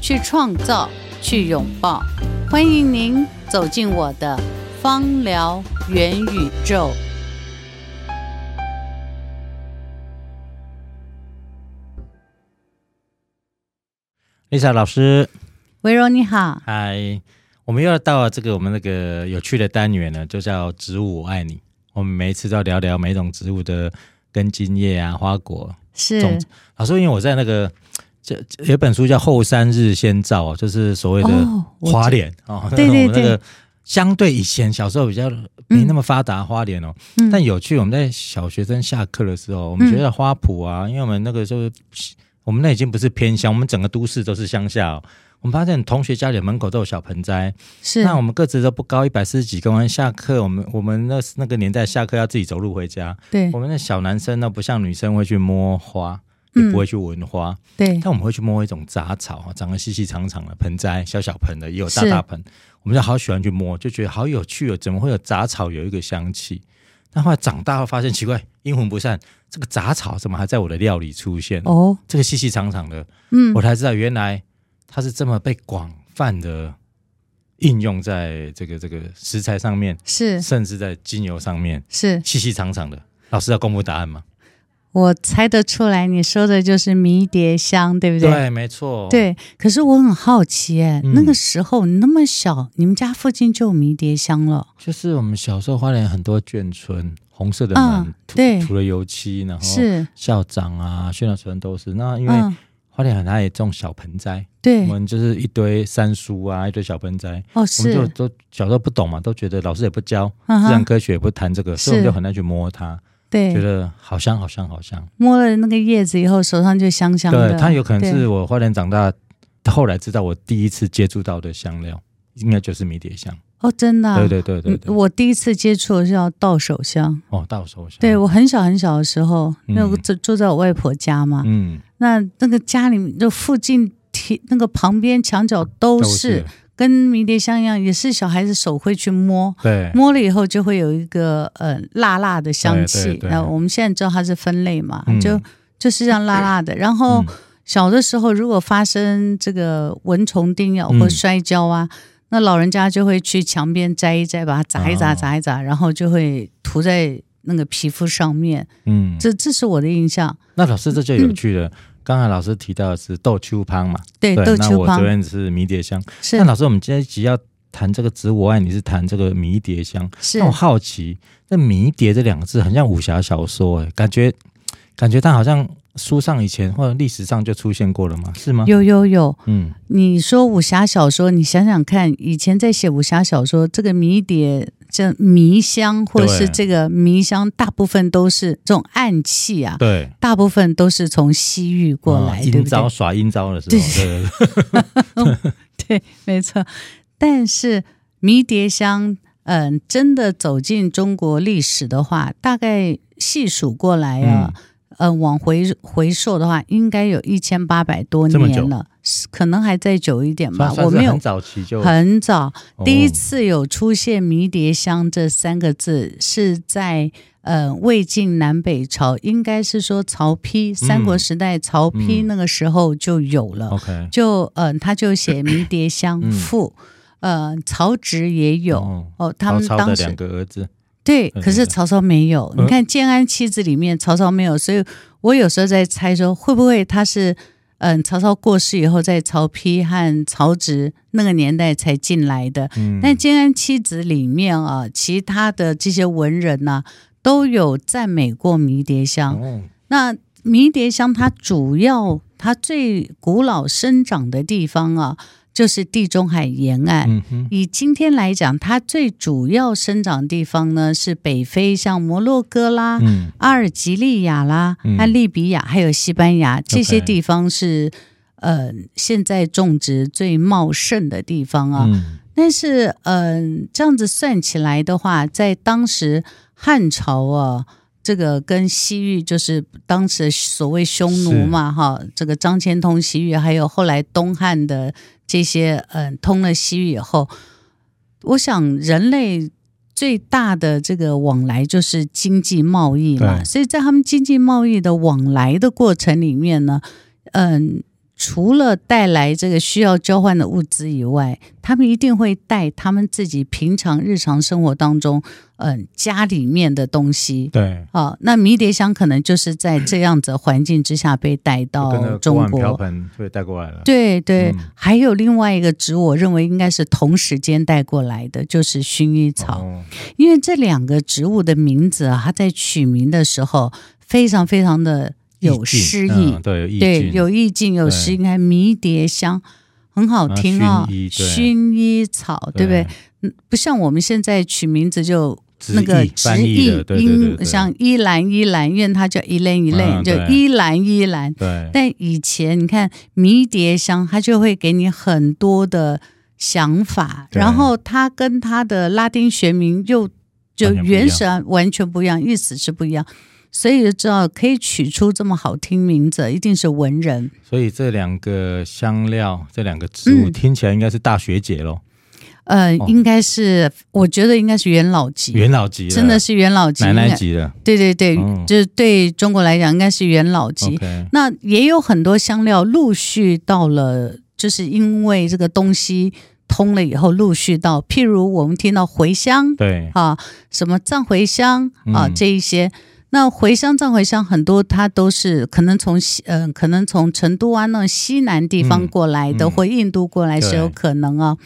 去创造，去拥抱，欢迎您走进我的芳疗元宇宙。Lisa 老师，薇柔你好，嗨，我们又要到了这个我们那个有趣的单元呢，就叫植物我爱你。我们每一次都要聊聊每一种植物的根茎叶啊、花果。是老师，因为我在那个。这有本书叫《后山日先照》，就是所谓的花莲哦，对 对对，那个相对以前小时候比较没那么发达花莲哦，嗯、但有趣。我们在小学生下课的时候，我们觉得花圃啊，嗯、因为我们那个时候我们那已经不是偏乡，我们整个都市都是乡下哦。我们发现同学家里门口都有小盆栽，是那我们个子都不高，一百四十几公分。下课我们我们那那个年代下课要自己走路回家，对，我们那小男生呢，不像女生会去摸花。也不会去闻花，嗯，对，但我们会去摸一种杂草，长得细细长长的盆栽，小小盆的也有大大盆，我们就好喜欢去摸，就觉得好有趣哦，怎么会有杂草有一个香气？但后来长大后发现奇怪，阴魂不散，这个杂草怎么还在我的料理出现？哦，这个细细长长的，嗯，我才知道原来它是这么被广泛的应用在这个这个食材上面，是，甚至在精油上面，是细细长长的。老师要公布答案吗？我猜得出来，你说的就是迷迭香，对不对？对，没错。对，可是我很好奇，哎、嗯，那个时候你那么小，你们家附近就有迷迭香了？就是我们小时候花莲很多眷村，红色的门，嗯、对，涂了油漆，然后是校长啊、宣传车都是。那因为花莲很爱也种小盆栽，对，我们就是一堆山叔啊，一堆小盆栽。哦，是。我们就都小时候不懂嘛，都觉得老师也不教，嗯、自然科学也不谈这个，所以我们就很难去摸它。对，觉得好香，好香，好香。摸了那个叶子以后，手上就香香的。对，它有可能是我花莲长大，后来知道我第一次接触到的香料，应该就是迷迭香。哦，真的？对对对对，对。我第一次接触的是叫到手香。哦，到手香。对，我很小很小的时候，那个住住在我外婆家嘛。嗯。那那个家里面就附近贴那个旁边墙角都是。跟迷迭香一样，也是小孩子手会去摸，对，摸了以后就会有一个呃辣辣的香气。那我们现在知道它是分类嘛，嗯、就就是这样辣辣的。然后小的时候，如果发生这个蚊虫叮咬或摔跤啊，嗯、那老人家就会去墙边摘一摘，把它砸一砸，砸一砸，然后就会涂在那个皮肤上面。嗯，这这是我的印象。那老师这就有趣了。嗯刚才老师提到的是豆秋芳嘛？对，对豆秋芳。那我这边是迷迭香。是。那老师，我们今天只要谈这个植物，我爱你是谈这个迷迭香。是。那我好奇，那迷迭这两个字很像武侠小说，哎，感觉感觉它好像书上以前或者历史上就出现过了吗？是吗？有有有。嗯，你说武侠小说，你想想看，以前在写武侠小说，这个迷迭。这迷香或者是这个迷香，大部分都是这种暗器啊。对，大部分都是从西域过来，对不对？阴招耍阴招的时候，对，对，没错。但是迷迭香，嗯，真的走进中国历史的话，大概细数过来啊。嗯呃，往回回溯的话，应该有一千八百多年了，可能还再久一点吧。我没有很早期就很早，第一次有出现“迷迭香”这三个字，是在呃魏晋南北朝，应该是说曹丕三国时代，曹丕那个时候就有了。OK，、嗯、就嗯、呃，他就写《迷迭香赋》嗯，呃，曹植也有哦，他们当时两个儿子。对，可是曹操没有。你看《建安七子》里面，曹操没有，所以我有时候在猜说，会不会他是嗯，曹操过世以后，在曹丕和曹植那个年代才进来的。嗯，但《建安七子》里面啊，其他的这些文人呢、啊，都有赞美过迷迭香。哦、那迷迭香它主要，它最古老生长的地方啊。就是地中海沿岸，嗯、以今天来讲，它最主要生长地方呢是北非，像摩洛哥啦、嗯、阿尔及利亚啦、和利比亚，还有西班牙。这些地方是，呃现在种植最茂盛的地方啊。嗯、但是嗯、呃，这样子算起来的话，在当时汉朝啊。这个跟西域就是当时所谓匈奴嘛，哈，这个张骞通西域，还有后来东汉的这些，嗯，通了西域以后，我想人类最大的这个往来就是经济贸易嘛，所以在他们经济贸易的往来的过程里面呢，嗯。除了带来这个需要交换的物资以外，他们一定会带他们自己平常日常生活当中，嗯、呃，家里面的东西。对，好、哦，那迷迭香可能就是在这样子环境之下被带到中国，瓢盆被带过来了。对对，嗯、还有另外一个植物，我认为应该是同时间带过来的，就是薰衣草，哦、因为这两个植物的名字啊，它在取名的时候非常非常的。有诗意，嗯、对，有对，有意境，有诗意。你看迷迭香很好听啊，薰衣草，对不对？嗯，不像我们现在取名字就那个直译音，像依兰依兰，因为它叫依兰依兰，就依兰依兰。对。但以前你看迷迭香，它就会给你很多的想法，然后它跟它的拉丁学名又就原始完全不一样，意思是不一样。所以就知道可以取出这么好听名字，一定是文人。所以这两个香料，这两个植物、嗯、听起来应该是大学姐喽。呃，哦、应该是，我觉得应该是元老级，元老级，真的是元老级，奶奶级的。对对对，嗯、就是对中国来讲，应该是元老级。那也有很多香料陆续到了，就是因为这个东西通了以后，陆续到，譬如我们听到茴香，对啊，什么藏茴香啊，嗯、这一些。那茴香、藏茴香很多，它都是可能从西，嗯、呃，可能从成都啊那西南地方过来的，嗯嗯、或印度过来是有可能啊。对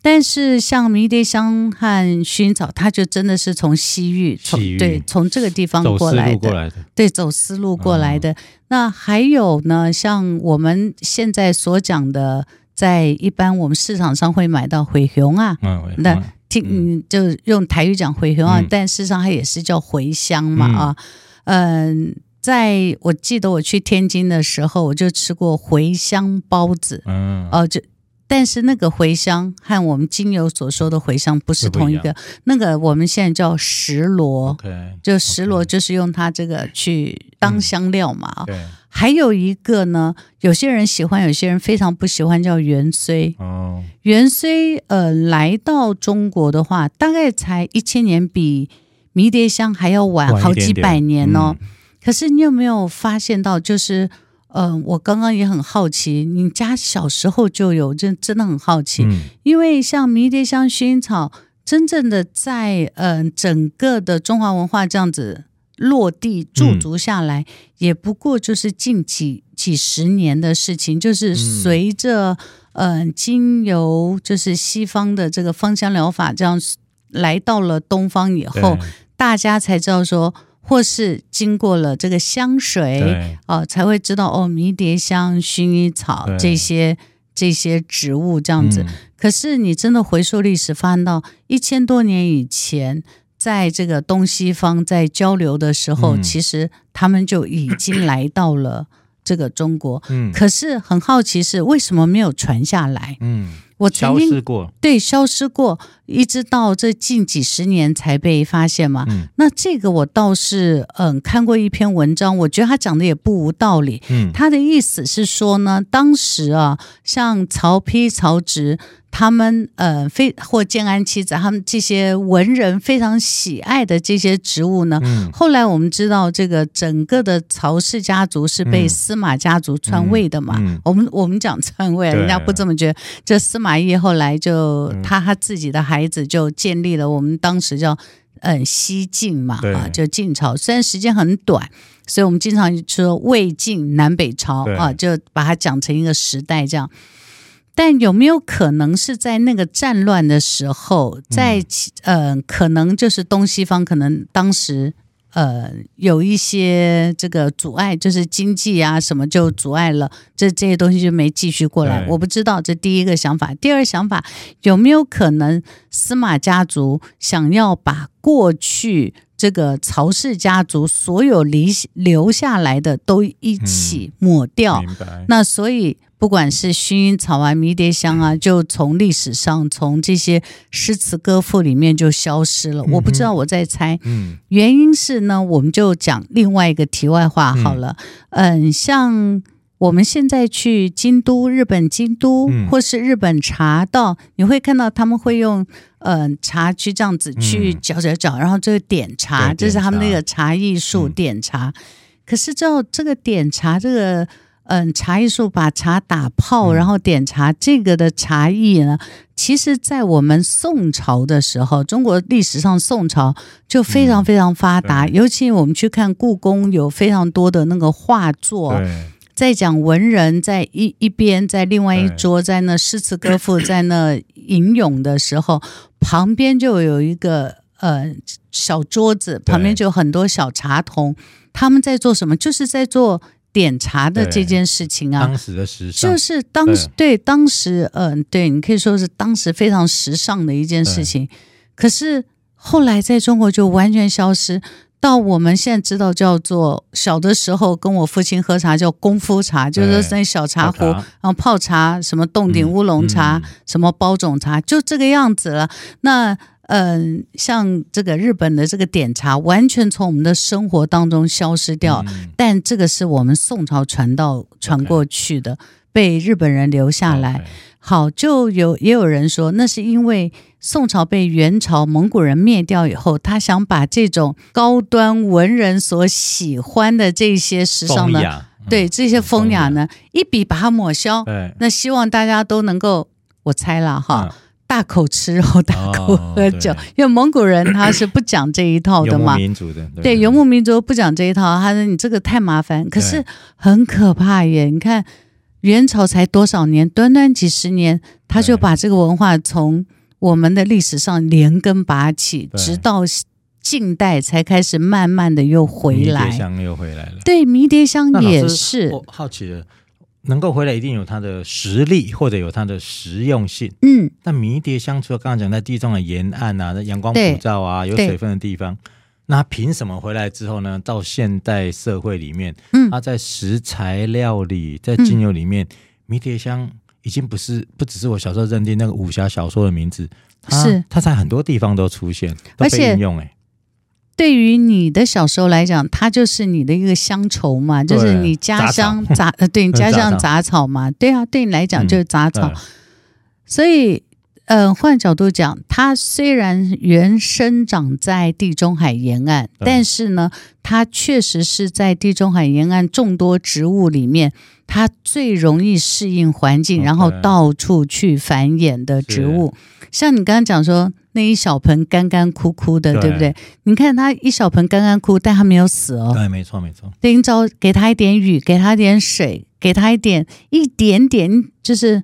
但是像迷迭香和薰衣草，它就真的是从西域，从域对，从这个地方过来的，来的对，走丝路过来的。嗯、那还有呢，像我们现在所讲的，在一般我们市场上会买到茴香啊，嗯，那。听，嗯，就用台语讲茴香啊，嗯、但事实上它也是叫茴香嘛啊，嗯，在我记得我去天津的时候，我就吃过茴香包子，嗯，哦、呃，就但是那个茴香和我们经由所说的茴香不是同一个，一那个我们现在叫石螺，okay, 就石螺就是用它这个去当香料嘛啊。嗯还有一个呢，有些人喜欢，有些人非常不喜欢，叫芫荽。哦，芫荽呃，来到中国的话，大概才一千年，比迷迭香还要晚好几百年哦。嗯、可是你有没有发现到，就是呃，我刚刚也很好奇，你家小时候就有，真真的很好奇，嗯、因为像迷迭香、薰衣草，真正的在呃整个的中华文化这样子。落地驻足下来，嗯、也不过就是近几几十年的事情。就是随着嗯、呃，经由就是西方的这个芳香疗法这样来到了东方以后，大家才知道说，或是经过了这个香水对哦，才会知道哦，迷迭香、薰衣草这些这些植物这样子。嗯、可是你真的回溯历史，发现到一千多年以前。在这个东西方在交流的时候，嗯、其实他们就已经来到了这个中国。嗯，可是很好奇是为什么没有传下来？嗯。我曾经消失过，对，消失过，一直到这近几十年才被发现嘛。嗯，那这个我倒是嗯看过一篇文章，我觉得他讲的也不无道理。嗯，他的意思是说呢，当时啊，像曹丕、曹植他们呃非或建安七子他们这些文人非常喜爱的这些植物呢，嗯，后来我们知道这个整个的曹氏家族是被司马家族篡位的嘛。嗯，嗯，我们我们讲篡位，人家不这么觉得，这司马。马懿后来就他他自己的孩子就建立了我们当时叫嗯西晋嘛啊，就晋朝，虽然时间很短，所以我们经常说魏晋南北朝啊，就把它讲成一个时代这样。但有没有可能是在那个战乱的时候，在嗯、呃，可能就是东西方可能当时。呃，有一些这个阻碍，就是经济啊什么就阻碍了，这这些东西就没继续过来。我不知道，这第一个想法。第二想法，有没有可能司马家族想要把过去这个曹氏家族所有留留下来的都一起抹掉？嗯、那所以不管是薰衣草啊、迷迭香啊，就从历史上从这些诗词歌赋里面就消失了。嗯、我不知道，我在猜。嗯，原因是呢，我们就讲另外一个题外话好了。嗯，嗯，像我们现在去京都，日本京都，嗯、或是日本茶道，你会看到他们会用嗯、呃、茶去这样子去搅搅搅，然后这个点茶，这是他们那个茶艺术点茶。可是，照这个点茶这个。嗯，茶艺术把茶打泡，然后点茶，这个的茶艺呢，其实，在我们宋朝的时候，中国历史上宋朝就非常非常发达。尤其我们去看故宫，有非常多的那个画作，在讲文人在一一边，在另外一桌，在那诗词歌赋在那吟咏的时候，旁边就有一个呃小桌子，旁边就有很多小茶童，他们在做什么？就是在做。点茶的这件事情啊，当时的时尚就是当时对，对当时，嗯、呃，对你可以说是当时非常时尚的一件事情。可是后来在中国就完全消失，到我们现在知道叫做小的时候跟我父亲喝茶叫功夫茶，就是那小茶壶，然后泡茶，什么洞顶乌龙茶，嗯嗯、什么包种茶，就这个样子了。那。嗯，像这个日本的这个点茶，完全从我们的生活当中消失掉。嗯、但这个是我们宋朝传到传过去的.被日本人留下来。好，就有也有人说，那是因为宋朝被元朝蒙古人灭掉以后，他想把这种高端文人所喜欢的这些时尚的，嗯、对这些风雅呢，一笔把它抹消。那希望大家都能够，我猜了哈。嗯大口吃肉，大口喝酒，哦、因为蒙古人他是不讲这一套的嘛。游牧民族的，对，对游牧民族不讲这一套。他说你这个太麻烦，可是很可怕耶。你看元朝才多少年，短短几十年，他就把这个文化从我们的历史上连根拔起，直到近代才开始慢慢的又回来。迷迭香又回来了，对，迷迭香也是。我好奇了。能够回来，一定有它的实力，或者有它的实用性。嗯，但迷迭香除了刚刚讲在地中海沿岸啊，在阳光普照啊，有水分的地方，那凭什么回来之后呢？到现代社会里面，嗯，它在食材料理、在精油里面，嗯、迷迭香已经不是不只是我小时候认定那个武侠小说的名字，它是它在很多地方都出现，都被应用、欸。哎。对于你的小时候来讲，它就是你的一个乡愁嘛，就是你家乡杂呃，对你家乡杂草嘛，对啊，对你来讲就是杂草。嗯、所以，呃，换角度讲，它虽然原生长在地中海沿岸，但是呢，它确实是在地中海沿岸众多植物里面，它最容易适应环境然后到处去繁衍的植物。像你刚刚讲说。那一小盆干干枯枯的，对，对不对？你看它一小盆干干枯，但它没有死哦。对，没错，没错。等你找给它一点雨，给它一点水，给它一点一点点，就是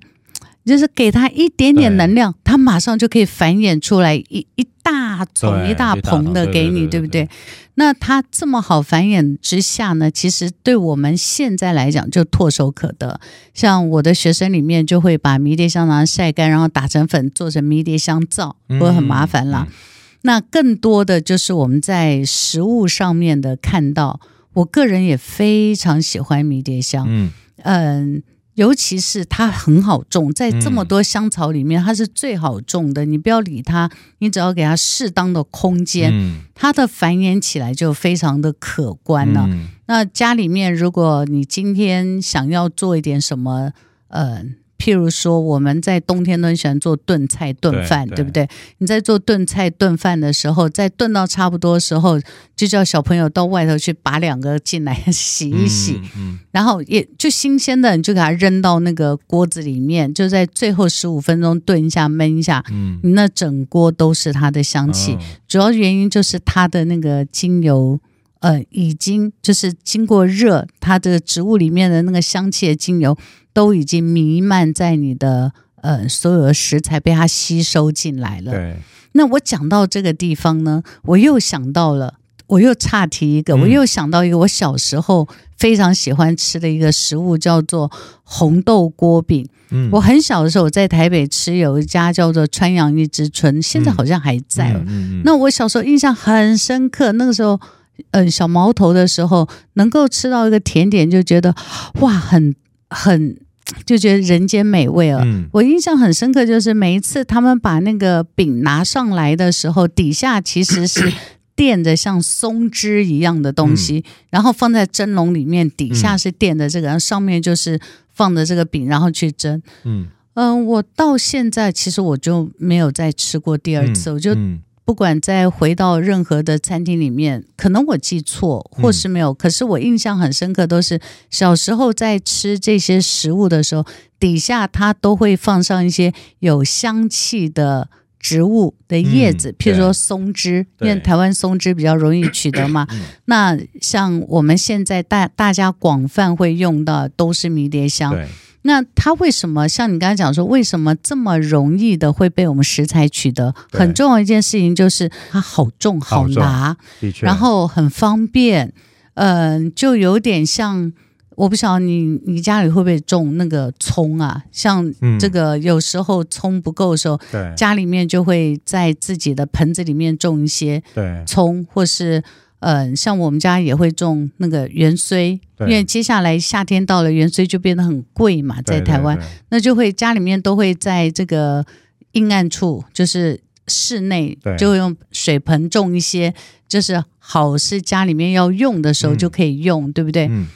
就是给它一点点能量，它马上就可以繁衍出来一一。大丛一大棚的给你，对不对？那它这么好繁衍之下呢，其实对我们现在来讲就唾手可得。像我的学生里面就会把迷迭香拿晒干，然后打成粉做成迷迭香皂，不会很麻烦啦。那更多的就是我们在食物上面的看到，我个人也非常喜欢迷迭香。嗯嗯。尤其是它很好种，在这么多香草里面，它是最好种的。你不要理它，你只要给它适当的空间，它的繁衍起来就非常的可观了。那家里面，如果你今天想要做一点什么，呃。譬如说，我们在冬天都很喜欢做炖菜、炖饭，对，对不对？你在做炖菜、炖饭的时候，在炖到差不多的时候，就叫小朋友到外头去拔两个进来洗一洗，嗯嗯、然后也就新鲜的，你就给它扔到那个锅子里面，就在最后十五分钟炖一下、焖一下，嗯，你那整锅都是它的香气。哦、主要原因就是它的那个精油，呃，已经就是经过热，它的植物里面的那个香气的精油。都已经弥漫在你的呃所有的食材被它吸收进来了。对。那我讲到这个地方呢，我又想到了，我又岔题一个，嗯、我又想到一个我小时候非常喜欢吃的一个食物，叫做红豆锅饼。嗯。我很小的时候我在台北吃，有一家叫做川阳一之春，现在好像还在。嗯。嗯嗯，那我小时候印象很深刻，那个时候，嗯、呃，小毛头的时候，能够吃到一个甜点，就觉得哇，很很。就觉得人间美味了。嗯，我印象很深刻，就是每一次他们把那个饼拿上来的时候，底下其实是 垫着像松枝一样的东西，嗯、然后放在蒸笼里面，底下是垫着这个，然后上面就是放着这个饼，然后去蒸。嗯嗯、呃，我到现在其实我就没有再吃过第二次，嗯、我就。嗯不管再回到任何的餐厅里面，可能我记错或是没有，嗯、可是我印象很深刻，都是小时候在吃这些食物的时候，底下它都会放上一些有香气的植物的叶子，嗯、譬如说松枝，因为台湾松枝比较容易取得嘛。那像我们现在大大家广泛会用的都是迷迭香。那它为什么像你刚才讲说，为什么这么容易的会被我们食材取得？很重要一件事情就是它好重好拿，然后很方便。嗯、呃，就有点像，我不晓得你你家里会不会种那个葱啊？像这个有时候葱不够的时候，嗯、家里面就会在自己的盆子里面种一些葱，或是。嗯、呃，像我们家也会种那个芫荽，因为接下来夏天到了，芫荽就变得很贵嘛，在台湾，那就会家里面都会在这个阴暗处，就是室内，就会用水盆种一些，就是好是家里面要用的时候就可以用，嗯、对不对？嗯、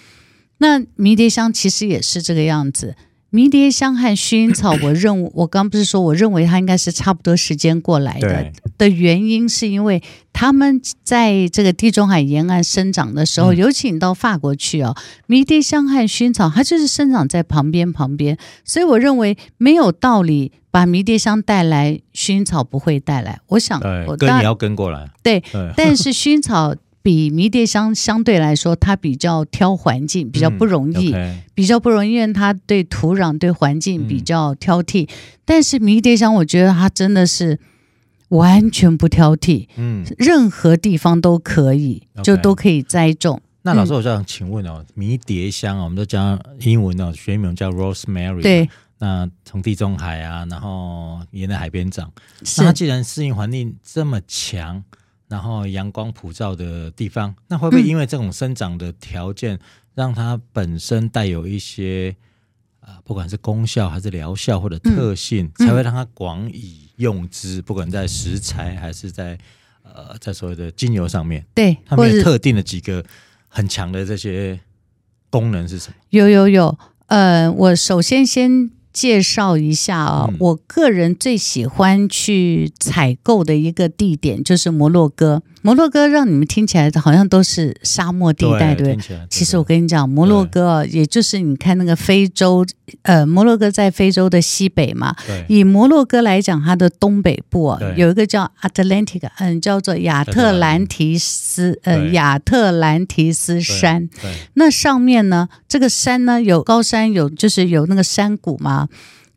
那迷迭香其实也是这个样子。迷迭香和薰衣草，我认我刚不是说，我认为它应该是差不多时间过来的。的原因是因为他们在这个地中海沿岸生长的时候，嗯、尤其你到法国去哦，迷迭香和薰衣草它就是生长在旁边旁边，所以我认为没有道理把迷迭香带来，薰衣草不会带来。我想，我跟你要跟过来。对，对 但是薰衣草。比迷迭香相对来说，它比较挑环境，比较不容易，嗯 okay、比较不容易，因为它对土壤、对环境比较挑剔。嗯、但是迷迭香，我觉得它真的是完全不挑剔，嗯，任何地方都可以，嗯、就都可以栽种。那老师，我想请问哦，迷迭香啊我们都讲英文哦，学名叫 rosemary，对，那从地中海啊，然后沿着海边长，那它既然适应环境这么强。然后阳光普照的地方，那会不会因为这种生长的条件，嗯、让它本身带有一些啊、呃，不管是功效还是疗效或者特性，嗯、才会让它广以用之？嗯、不管在食材还是在呃，在所谓的精油上面，对，它们有特定的几个很强的这些功能是什么？有有有，呃，我首先先。介绍一下啊，嗯、我个人最喜欢去采购的一个地点就是摩洛哥。摩洛哥让你们听起来好像都是沙漠地带，对，对不对？其实我跟你讲，摩洛哥也就是你看那个非洲，呃，摩洛哥在非洲的西北嘛。对以摩洛哥来讲，它的东北部啊，有一个叫 Atlantic，嗯，叫做亚特兰提斯，呃，亚特兰提斯山。那上面呢，这个山呢有高山，有就是有那个山谷嘛。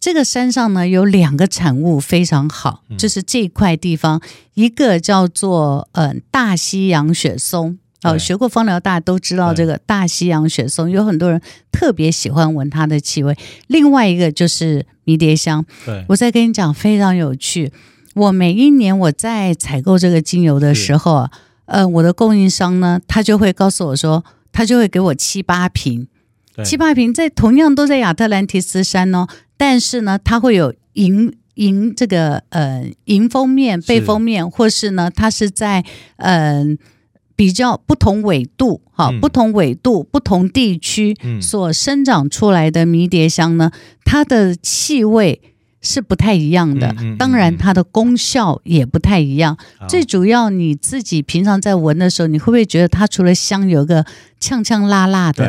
这个山上呢有两个产物非常好，就是这块地方，一个叫做嗯、呃、大西洋雪松，哦，学过芳疗大家都知道这个大西洋雪松，有很多人特别喜欢闻它的气味。另外一个就是迷迭香，对。我再跟你讲非常有趣，我每一年我在采购这个精油的时候，啊呃，我的供应商呢，他就会告诉我说，他就会给我七八瓶，七八瓶在同样都在亚特兰提斯山哦。但是呢，它会有迎迎这个呃迎封面、背封面，是或是呢，它是在嗯、呃、比较不同纬度哈，嗯、不同纬度、不同地区所生长出来的迷迭香呢，它的气味是不太一样的，嗯嗯嗯、当然它的功效也不太一样。最主要你自己平常在闻的时候，你会不会觉得它除了香，有个呛呛辣辣的？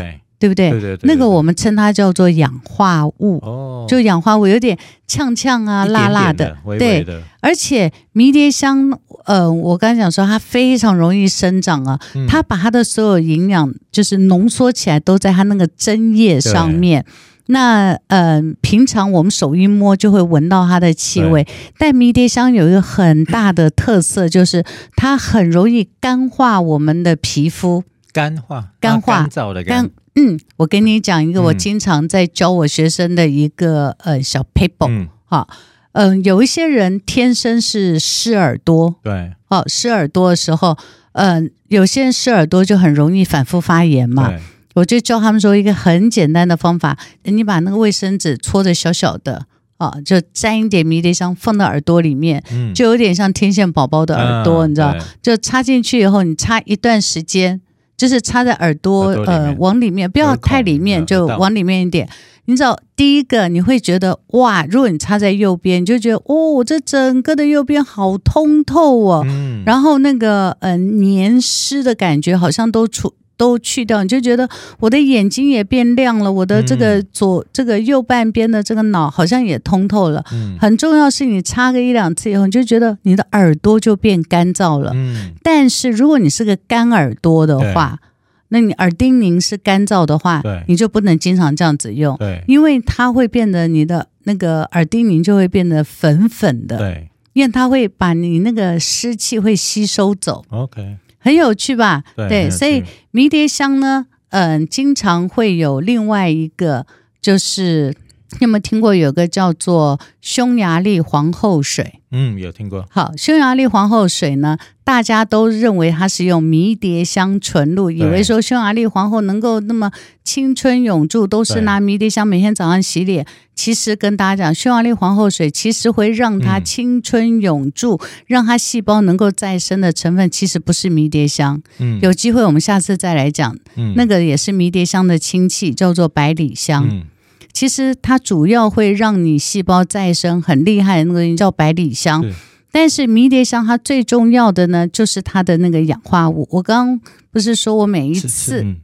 对。不对？对对对对，那个我们称它叫做氧化物，哦，就氧化物有点呛呛啊、辣辣的，对。而且迷迭香，呃，我刚才讲说它非常容易生长啊，嗯、它把它的所有营养就是浓缩起来，都在它那个针叶上面。那呃，平常我们手一摸就会闻到它的气味，但迷迭香有一个很大的特色，就是它很容易干化我们的皮肤。干化，干化，干燥的干。嗯，我跟你讲一个，我经常在教我学生的一个呃小 paper 哈，嗯，有一些人天生是湿耳朵，对，哦，湿耳朵的时候，嗯，有些人湿耳朵就很容易反复发炎嘛，我就教他们说一个很简单的方法，你把那个卫生纸搓的小小的啊，就沾一点迷迭香放到耳朵里面，嗯、就有点像天线宝宝的耳朵，嗯、你知道？就插进去以后，你插一段时间，就是插在耳朵，呃往里面，不要太里面，就往里面一点。你知道，第一个你会觉得哇，如果你插在右边，你就觉得哦，这整个的右边好通透哦，嗯、然后那个嗯、呃、黏湿的感觉好像都出都去掉，你就觉得我的眼睛也变亮了，我的这个左、嗯、这个右半边的这个脑好像也通透了。嗯、很重要是你擦个一两次以后，你就觉得你的耳朵就变干燥了。嗯、但是如果你是个干耳朵的话，那你耳叮咛是干燥的话，对。你就不能经常这样子用，对。因为它会变得你的那个耳叮咛就会变得粉粉的，对。因为它会把你那个湿气会吸收走。OK，很有趣吧？对，对所以迷迭香呢，嗯、呃，经常会有另外一个，就是你有没有听过有个叫做匈牙利皇后水？嗯，有听过。好，匈牙利皇后水呢，大家都认为它是用迷迭香纯露，以为说匈牙利皇后能够那么青春永驻，都是拿迷迭香每天早上洗脸。其实跟大家讲，匈牙利皇后水其实会让它青春永驻，嗯、让它细胞能够再生的成分，其实不是迷迭香。嗯，有机会我们下次再来讲。嗯，那个也是迷迭香的亲戚，叫做百里香。嗯。其实它主要会让你细胞再生很厉害的那个叫百里香，但是迷迭香它最重要的呢，就是它的那个氧化物。我刚刚不是说我每一次，嗯、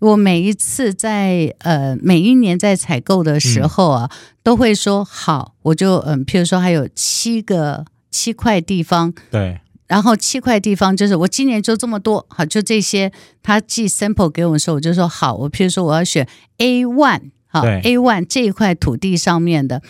我每一次在呃每一年在采购的时候啊，嗯、都会说好，我就嗯，譬如说还有七个七块地方，对，然后七块地方就是我今年就这么多，好，就这些。他寄 sample 给我的时候，我就说好，我譬如说我要选 A one。对 A one 这一块土地上面的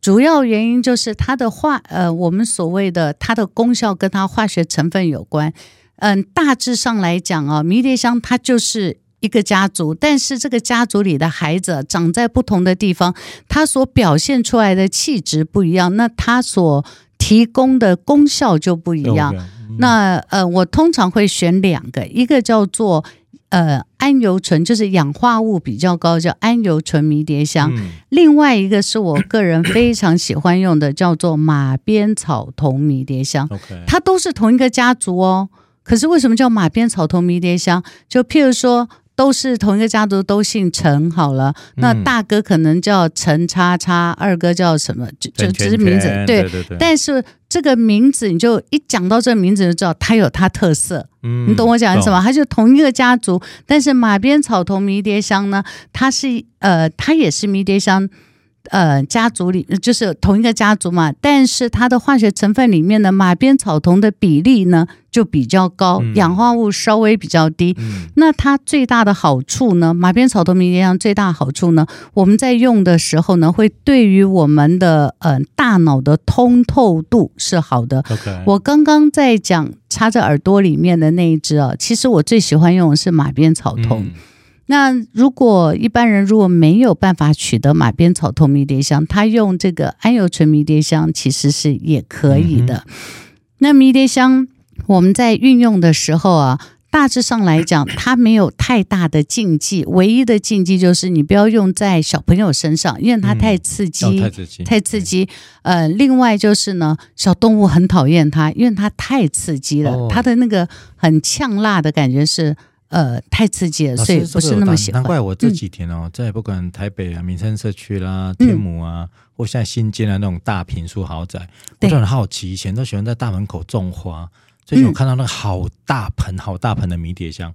主要原因就是它的化呃，我们所谓的它的功效跟它化学成分有关。嗯，大致上来讲啊，迷迭香它就是一个家族，但是这个家族里的孩子长在不同的地方，它所表现出来的气质不一样，那它所提供的功效就不一样。那呃，我通常会选两个，一个叫做。呃，安油醇就是氧化物比较高，叫安油醇迷迭香。嗯、另外一个是我个人非常喜欢用的，叫做马鞭草酮迷迭香。它都是同一个家族哦。可是为什么叫马鞭草酮迷迭香？就譬如说。都是同一个家族，都姓陈。好了，那大哥可能叫陈叉叉，二哥叫什么？就就只是名字，对对对。但是这个名字，你就一讲到这个名字就知道它有它特色。嗯，你懂我讲的什么？它就同一个家族，但是马鞭草同迷迭香呢，它是呃，它也是迷迭香。呃，家族里就是同一个家族嘛，但是它的化学成分里面的马鞭草酮的比例呢就比较高，嗯、氧化物稍微比较低。嗯、那它最大的好处呢，马鞭草酮迷迭香最大好处呢，我们在用的时候呢，会对于我们的呃大脑的通透度是好的。我刚刚在讲插在耳朵里面的那一只啊，其实我最喜欢用的是马鞭草酮。嗯那如果一般人如果没有办法取得马鞭草酮迷迭香，他用这个桉油醇迷迭香其实是也可以的。嗯、那迷迭香我们在运用的时候啊，大致上来讲，它没有太大的禁忌，唯一的禁忌就是你不要用在小朋友身上，因为它太刺激，嗯、太刺激。太刺激。呃，另外就是呢，小动物很讨厌它，因为它太刺激了，哦、它的那个很呛辣的感觉是。呃，太刺激了，所以不是那么喜欢。难怪我这几天哦，嗯、在不管台北啊、民生社区啦、天母啊，嗯、或现在新建的那种大平墅豪宅，对我都很好奇。以前都喜欢在大门口种花，最近我看到那个好大盆、好大盆的迷迭香，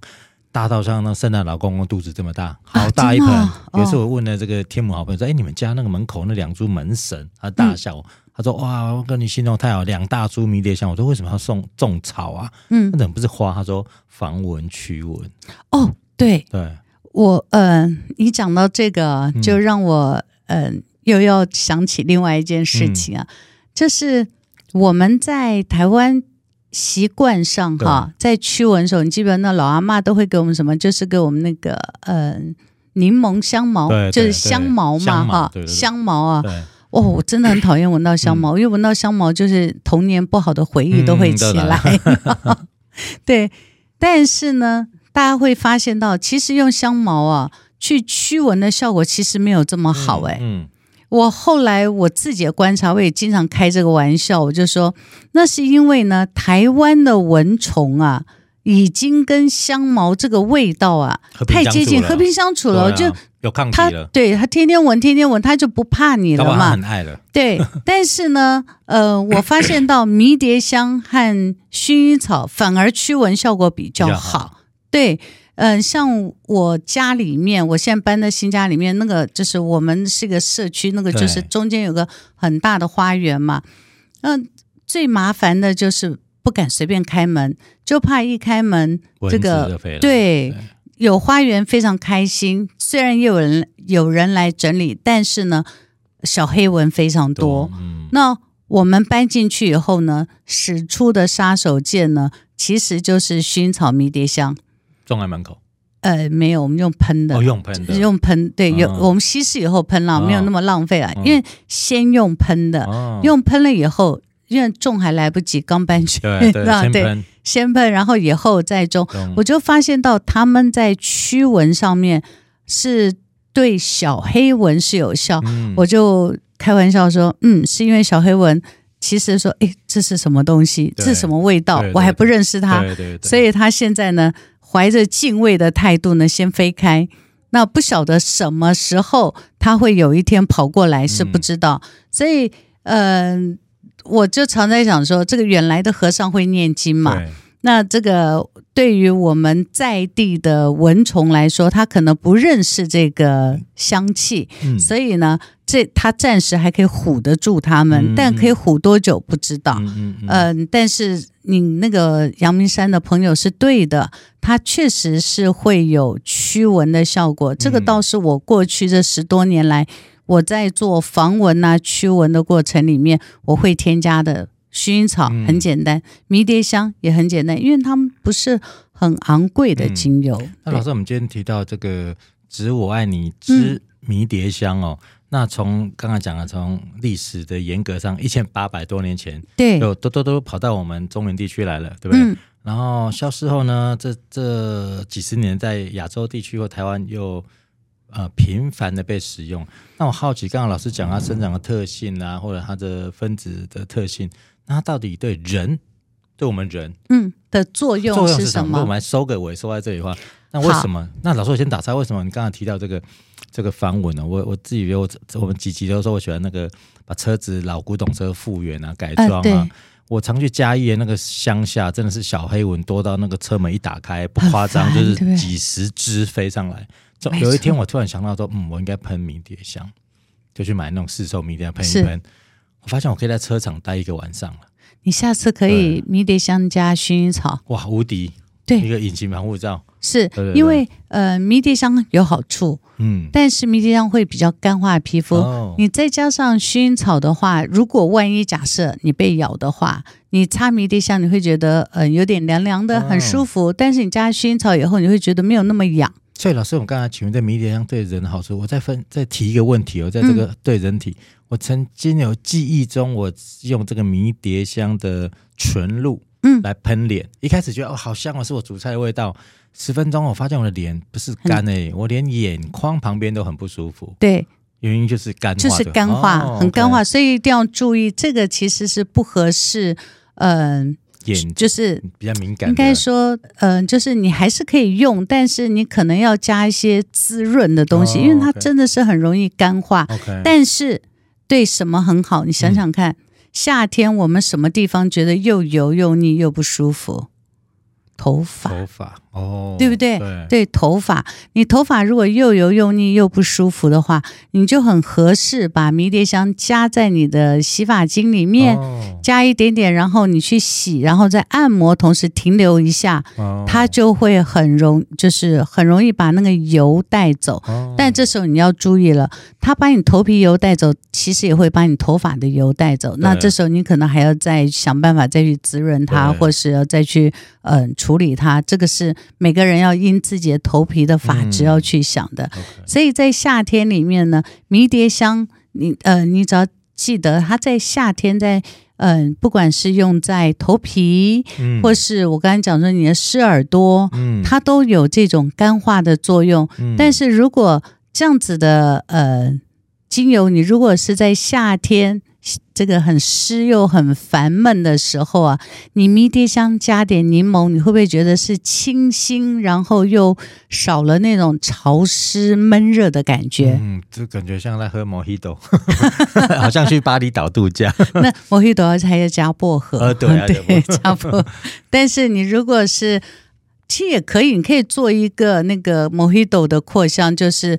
大到像那圣诞老公公肚子这么大，好大一盆。有一次我问了这个天母好朋友说：“哎，你们家那个门口那两株门神，他大笑。嗯”他说：“哇，我跟你形容太好，两大株迷迭香。”我说：“为什么要送种草啊？嗯，那怎么不是花？”他说：“防蚊驱蚊。”哦，对对，我嗯、呃，你讲到这个，就让我嗯、呃，又要想起另外一件事情啊，嗯、就是我们在台湾习惯上哈，在驱蚊的时候，你记得那老阿妈都会给我们什么？就是给我们那个嗯，柠檬香茅，就是香茅嘛哈，香茅啊。对哦，我真的很讨厌闻到香茅，嗯、因为闻到香茅就是童年不好的回忆都会起来。嗯、对，但是呢，大家会发现到，其实用香茅啊去驱蚊的效果其实没有这么好哎、欸。嗯。嗯我后来我自己的观察，我也经常开这个玩笑，我就说，那是因为呢，台湾的蚊虫啊，已经跟香茅这个味道啊太接近，和平相处了，啊、就有抗体了。对他天天闻，天天闻，他就不怕你了嘛。很爱了。对，但是呢，呃，我发现到迷迭香和薰衣草反而驱蚊效果比较好。好对。嗯、呃，像我家里面，我现在搬的新家里面，那个就是我们是一个社区，那个就是中间有个很大的花园嘛。嗯、呃，最麻烦的就是不敢随便开门，就怕一开门，这个对，对有花园非常开心，虽然也有人有人来整理，但是呢，小黑蚊非常多。嗯、那我们搬进去以后呢，使出的杀手锏呢，其实就是薰衣草、迷迭香。种在门口，呃，没有，我们用喷的，哦，用喷的，用喷，对，有、哦、我们稀释以后喷了，没有那么浪费了，哦、因为先用喷的，哦、用喷了以后，因为种还来不及，刚搬去，对对，先喷，先喷，然后以后再种，种。我就发现到他们在驱蚊上面是对小黑蚊是有效，嗯、我就开玩笑说，嗯，是因为小黑蚊。其实说，哎，这是什么东西？这是什么味道？我还不认识它，所以他现在呢，怀着敬畏的态度呢，先飞开。那不晓得什么时候他会有一天跑过来，是不知道。嗯、所以，嗯、呃，我就常在想说，这个远来的和尚会念经嘛？对那这个对于我们在地的蚊虫来说，它可能不认识这个香气，嗯、所以呢。这它暂时还可以唬得住它们，嗯、但可以唬多久不知道。嗯，嗯，嗯、呃，但是你那个阳明山的朋友是对的，它确实是会有驱蚊的效果。这个倒是我过去这十多年来我在做防蚊啊驱蚊的过程里面，我会添加的薰衣草很简单，嗯、迷迭香也很简单，因为它们不是很昂贵的精油。嗯、那老师，我们今天提到这个“植我爱你之迷迭香”哦。嗯那从刚刚讲了，从历史的严格上，一千八百多年前，对，就都都都跑到我们中原地区来了，对不对？嗯、然后消失后呢，这这几十年在亚洲地区或台湾又呃频繁的被使用。那我好奇，刚刚老师讲它生长的特性啊，或者它的分子的特性，那它到底对人，对我们人，嗯的作用是什么？那我们来收个尾，收在这里的话，那为什么？那老师我先打岔，为什么你刚刚提到这个？这个防蚊呢，我我自己觉得我我们几集都说我喜欢那个把车子老古董车复原啊改装啊。呃、我常去嘉义的那个乡下，真的是小黑蚊多到那个车门一打开，不夸张，就是几十只飞上来。就有一天我突然想到说，嗯，我应该喷迷迭香，就去买那种市售迷迭香喷一喷。是我发现我可以在车厂待一个晚上了。你下次可以迷迭香加薰衣草，哇，无敌！对，一个隐形防护罩。是因为呃，迷迭香有好处，嗯，但是迷迭香会比较干化皮肤。哦、你再加上薰衣草的话，如果万一假设你被咬的话，你擦迷迭香你会觉得呃有点凉凉的，很舒服。哦、但是你加薰衣草以后，你会觉得没有那么痒。所以老师，我刚才请问这迷迭香对人的好处，我再分再提一个问题哦，在这个对人体，嗯、我曾经有记忆中，我用这个迷迭香的纯露。嗯，来喷脸，一开始觉得哦，好香哦，是我煮菜的味道。十分钟，我发现我的脸不是干诶、我连眼眶旁边都很不舒服。对，原因就是干化，就是干化，哦、很干化所以一定要注意，这个其实是不合适。嗯、呃，眼就是比较敏感，应该说，嗯、呃，就是你还是可以用，但是你可能要加一些滋润的东西，哦、因为它真的是很容易干化。Okay 但是对什么很好？你想想看。嗯夏天我们什么地方觉得又油又腻又不舒服？头发，头发哦，对不对？对，对，头发，你头发如果又油又腻又不舒服的话，你就很合适把迷迭香加在你的洗发精里面，哦、加一点点，然后你去洗，然后再按摩，同时停留一下，哦、它就会很容，就是很容易把那个油带走。哦、但这时候你要注意了，它把你头皮油带走，其实也会把你头发的油带走。那这时候你可能还要再想办法再去滋润它，或是要再去嗯。呃处理它，这个是每个人要因自己的头皮的发质要去想的。嗯 okay、所以在夏天里面呢，迷迭香，你呃，你只要记得它在夏天在嗯，不管是用在头皮，嗯、或是我刚才讲说你的湿耳朵，嗯，它都有这种干化的作用。嗯、但是如果这样子的呃精油，你如果是在夏天。这个很湿又很烦闷的时候啊，你迷迭香加点柠檬，你会不会觉得是清新，然后又少了那种潮湿闷热的感觉？嗯，就感觉像在喝莫希朵，好像去巴厘岛度假。那莫希朵还要加薄荷，呃，对啊，对，加薄荷。但是你如果是，其实也可以，你可以做一个那个莫希朵的扩香，就是。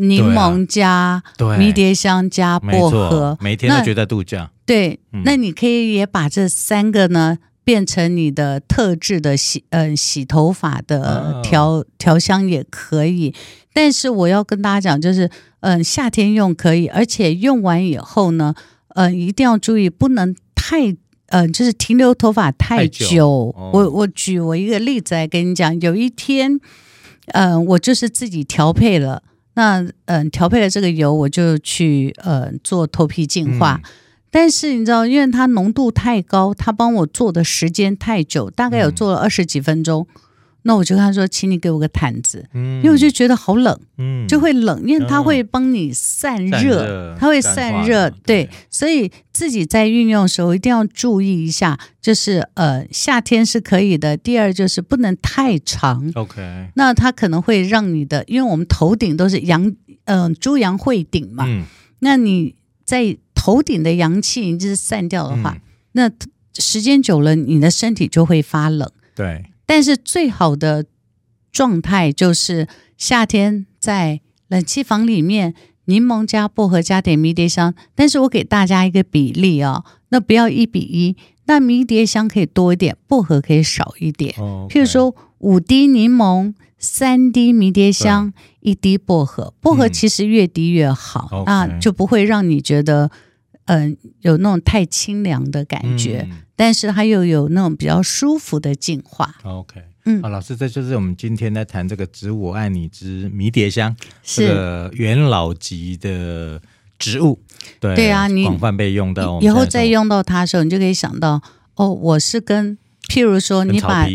柠檬加迷迭香加薄荷，每天都觉得度假。对，嗯、那你可以也把这三个呢变成你的特制的洗呃洗头发的调、哦、调香也可以。但是我要跟大家讲，就是嗯、呃、夏天用可以，而且用完以后呢，呃一定要注意不能太嗯、呃、就是停留头发太久。太久哦、我我举我一个例子来跟你讲，有一天嗯、呃、我就是自己调配了。那嗯，调配了这个油，我就去呃做头皮净化。嗯、但是你知道，因为它浓度太高，它帮我做的时间太久，大概有做了二十几分钟。嗯那我就跟他说，请你给我个毯子，嗯，因为我就觉得好冷，嗯，就会冷，因为它会帮你散热，它会散热，对，所以自己在运用的时候一定要注意一下，就是呃，夏天是可以的，第二就是不能太长，OK，那它可能会让你的，因为我们头顶都是阳，嗯，猪阳会顶嘛，嗯，那你在头顶的阳气就是散掉的话，那时间久了，你的身体就会发冷，对。但是最好的状态就是夏天在冷气房里面，柠檬加薄荷加点迷迭香。但是我给大家一个比例啊、哦，那不要一比一，那迷迭香可以多一点，薄荷可以少一点。Oh. 譬如说五滴柠檬，三滴迷迭香，一滴薄荷。薄荷其实越低越好，嗯、那就不会让你觉得嗯、呃、有那种太清凉的感觉。嗯但是它又有那种比较舒服的净化。OK，嗯，好，老师，这就是我们今天在谈这个植物我爱你之迷迭香，是这个元老级的植物。对对啊，你广泛被用到，以后再用到它的时候，你就可以想到，哦，我是跟，譬如说，你把，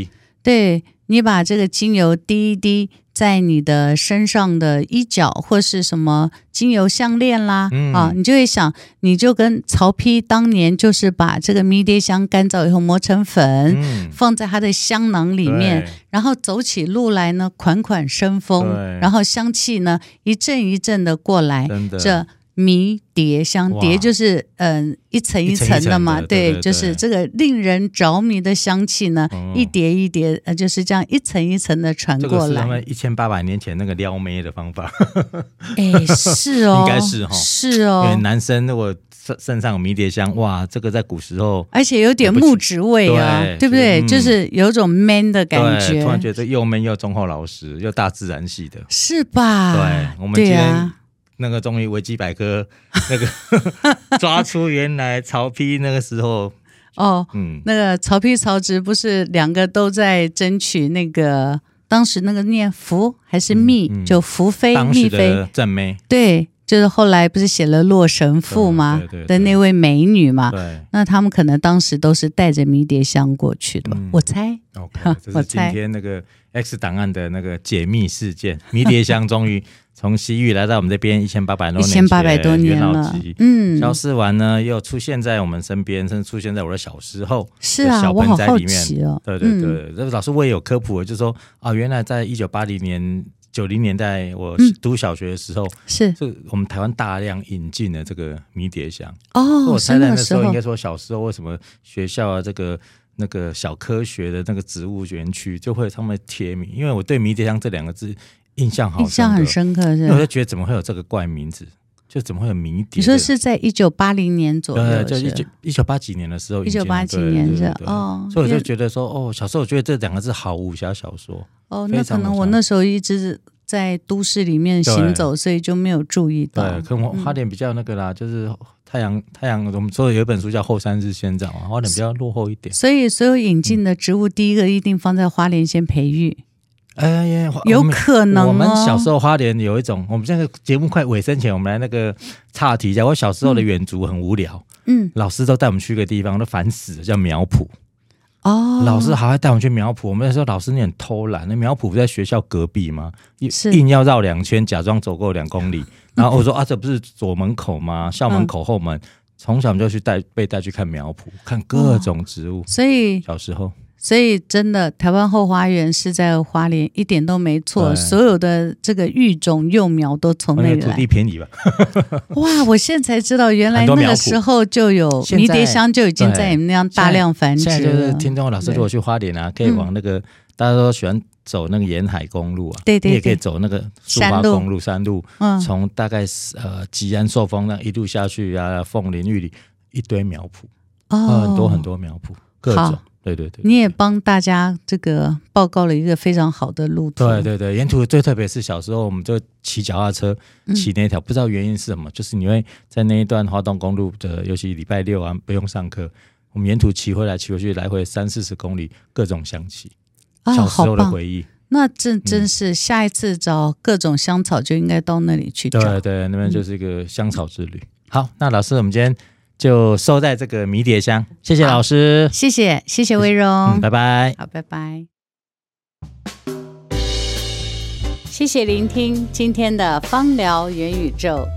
对，你把这个精油滴一滴。在你的身上的衣角或是什么精油项链啦，嗯、啊，你就会想，你就跟曹丕当年就是把这个迷迭香干燥以后磨成粉，嗯、放在他的香囊里面，然后走起路来呢，款款生风，然后香气呢一阵一阵的过来，这。迷迭香，迭就是嗯、呃、一层一层的嘛，对，就是这个令人着迷的香气呢，嗯、一叠一叠，呃，就是这样一层一层的传过来。这个是他们一千八百年前那个撩妹的方法。哎，是哦，应该是哈、哦，是哦。因为男生如果身身上有迷迭香，哇，这个在古时候，而且有点木质味啊，对，对不对？嗯、就是有种 man 的感觉。突然觉得又 man 又忠厚老实又大自然系的，是吧？对，我们今天。那个终于维基百科 那个 抓出原来曹丕那个时候。哦，嗯，那个曹丕曹植不是两个都在争取那个当时那个念福还是密，嗯嗯、就福妃密妃。正妹，对，就是后来不是写了《洛神赋》吗？对对对对。的那位美女嘛，对，那他们可能当时都是带着迷迭香过去的吧，嗯、我猜。OK，这是 今天那个 X 档案的那个解密事件，迷迭香终于。从西域来到我们这边一千八百多年，一千八百多年了，嗯，消失完呢，又出现在我们身边，甚至出现在我的小时候，是啊，小盆栽里面，哦、对对对，这个、嗯、老师我也有科普，就是说啊，原来在一九八零年、九零年代，我读小学的时候，是，是我们台湾大量引进了这个迷迭香。哦。我猜那个时候？应该说小时候为什么学校啊这个那个小科学的那个植物园区就会他们贴名，因为我对迷迭香这两个字。印象好，印象很深刻，是。我就觉得怎么会有这个怪名字？就怎么会有谜底？你说是在一九八零年左右，对就一九一九八几年的时候，一九八几年是哦。所以我就觉得说，哦，小时候我觉得这两个字好武侠小说。哦，那可能我那时候一直在都市里面行走，所以就没有注意到。对，可能花莲比较那个啦，就是太阳太阳，我们说有一本书叫《后山日仙长》嘛，花莲比较落后一点。所以，所有引进的植物，第一个一定放在花莲先培育。哎呀，有可能、哦。我们小时候花莲有一种，我们现在节目快尾声前，我们来那个岔题一下。我小时候的远足很无聊，嗯，老师都带我们去一个地方，都烦死了，叫苗圃。哦，老师还会带我们去苗圃。我们那时候老师你很偷懒，那苗圃不在学校隔壁吗？是硬要绕两圈，假装走够两公里。然后我说啊，这不是左门口吗？校门口后门。从、嗯、小我们就去带被带去看苗圃，看各种植物。所以小时候。所以真的，台湾后花园是在花莲，一点都没错。所有的这个育种幼苗都从那里来。土地便宜吧？哇！我现在才知道，原来那个时候就有迷迭香就已经在你们那样大量繁殖了。现在就是听众老师，如果去花莲啊，可以往那个、嗯、大家都喜欢走那个沿海公路啊，对对对，你也可以走那个苏花公路山路，嗯，从大概呃吉安寿丰那一路下去啊，凤林玉里一堆苗圃，哦，很多很多苗圃，各种。对对对，你也帮大家这个报告了一个非常好的路途。对对对，沿途最特别是小时候，我们就骑脚踏车骑那条，嗯、不知道原因是什么，就是你会在那一段花东公路的，尤其礼拜六啊不用上课，我们沿途骑回来骑回去，来回三四十公里，各种香气，小时候的回忆。哦、那真真是下一次找各种香草就应该到那里去找。对对，那边就是一个香草之旅。嗯、好，那老师，我们今天。就收在这个迷迭香，谢谢老师，谢谢谢谢威荣、嗯，拜拜，好，拜拜，谢谢聆听今天的芳疗元宇宙，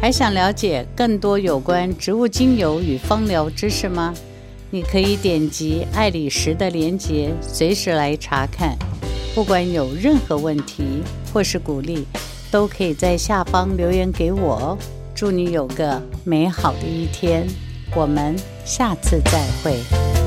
还想了解更多有关植物精油与芳疗知识吗？你可以点击爱理石的链接，随时来查看。不管有任何问题或是鼓励，都可以在下方留言给我哦。祝你有个美好的一天，我们下次再会。